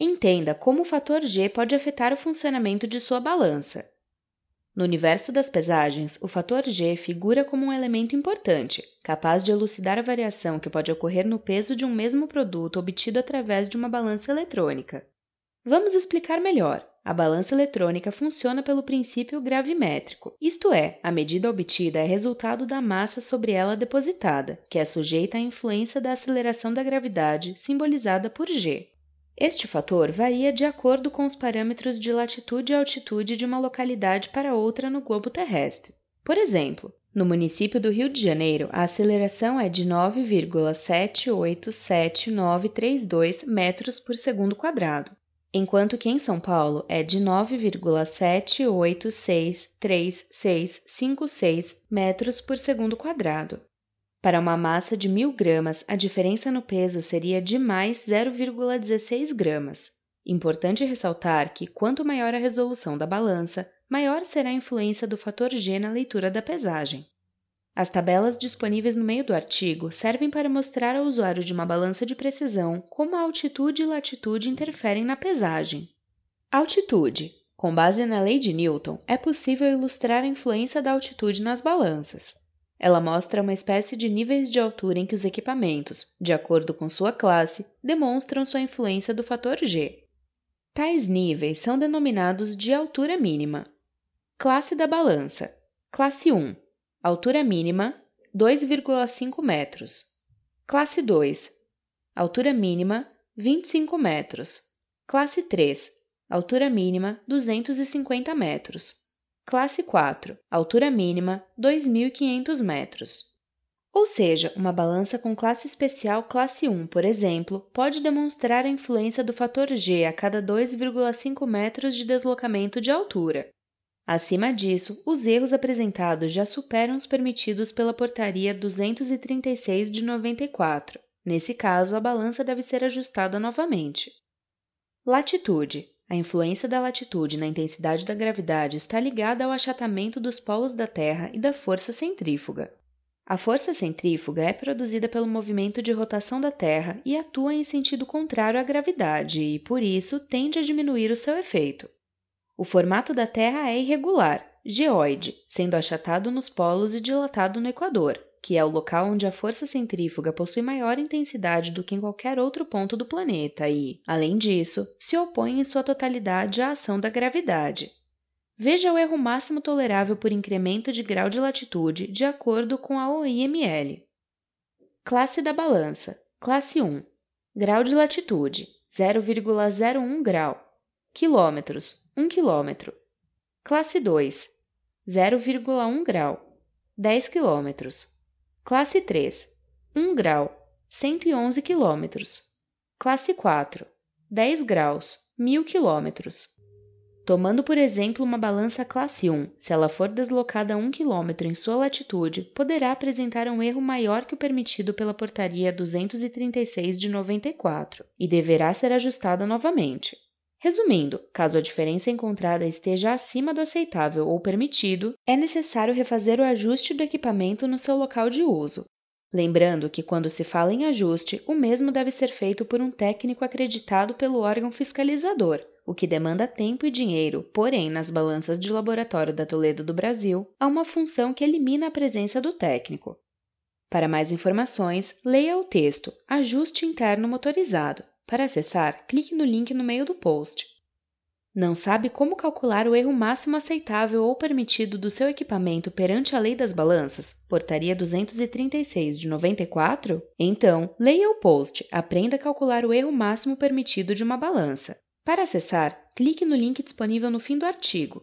Entenda como o fator G pode afetar o funcionamento de sua balança. No universo das pesagens, o fator G figura como um elemento importante, capaz de elucidar a variação que pode ocorrer no peso de um mesmo produto obtido através de uma balança eletrônica. Vamos explicar melhor. A balança eletrônica funciona pelo princípio gravimétrico, isto é, a medida obtida é resultado da massa sobre ela depositada, que é sujeita à influência da aceleração da gravidade, simbolizada por g. Este fator varia de acordo com os parâmetros de latitude e altitude de uma localidade para outra no globo terrestre. Por exemplo, no município do Rio de Janeiro, a aceleração é de 9,787932 metros por segundo quadrado, enquanto que em São Paulo é de 9,78636656 metros por segundo quadrado. Para uma massa de 1000 gramas, a diferença no peso seria de mais 0,16 gramas. Importante ressaltar que quanto maior a resolução da balança, maior será a influência do fator G na leitura da pesagem. As tabelas disponíveis no meio do artigo servem para mostrar ao usuário de uma balança de precisão como a altitude e latitude interferem na pesagem. Altitude. Com base na lei de Newton, é possível ilustrar a influência da altitude nas balanças. Ela mostra uma espécie de níveis de altura em que os equipamentos, de acordo com sua classe, demonstram sua influência do fator G. Tais níveis são denominados de altura mínima. Classe da balança: Classe 1 Altura mínima 2,5 metros. Classe 2 Altura mínima 25 metros. Classe 3 Altura mínima 250 metros. Classe 4, altura mínima 2.500 metros. Ou seja, uma balança com classe especial classe 1, por exemplo, pode demonstrar a influência do fator G a cada 2,5 metros de deslocamento de altura. Acima disso, os erros apresentados já superam os permitidos pela Portaria 236 de 94. Nesse caso, a balança deve ser ajustada novamente. Latitude a influência da latitude na intensidade da gravidade está ligada ao achatamento dos polos da Terra e da força centrífuga. A força centrífuga é produzida pelo movimento de rotação da Terra e atua em sentido contrário à gravidade e, por isso, tende a diminuir o seu efeito. O formato da Terra é irregular, geoide, sendo achatado nos polos e dilatado no Equador, que é o local onde a força centrífuga possui maior intensidade do que em qualquer outro ponto do planeta e, além disso, se opõe em sua totalidade à ação da gravidade. Veja o erro máximo tolerável por incremento de grau de latitude de acordo com a OIML. Classe da balança: Classe 1. Grau de latitude: 0,01 grau. Quilômetros: 1 quilômetro. Classe 2. 0,1 grau. 10 quilômetros. Classe 3, 1 grau, 111 km. Classe 4, 10 graus, 1000 km. Tomando por exemplo uma balança classe 1, se ela for deslocada 1 km em sua latitude, poderá apresentar um erro maior que o permitido pela Portaria 236 de 94 e deverá ser ajustada novamente. Resumindo, caso a diferença encontrada esteja acima do aceitável ou permitido, é necessário refazer o ajuste do equipamento no seu local de uso. Lembrando que, quando se fala em ajuste, o mesmo deve ser feito por um técnico acreditado pelo órgão fiscalizador, o que demanda tempo e dinheiro, porém, nas balanças de laboratório da Toledo do Brasil, há uma função que elimina a presença do técnico. Para mais informações, leia o texto Ajuste interno motorizado, para acessar, clique no link no meio do post. Não sabe como calcular o erro máximo aceitável ou permitido do seu equipamento perante a Lei das Balanças, Portaria 236 de 94? Então, leia o post Aprenda a calcular o erro máximo permitido de uma balança. Para acessar, clique no link disponível no fim do artigo.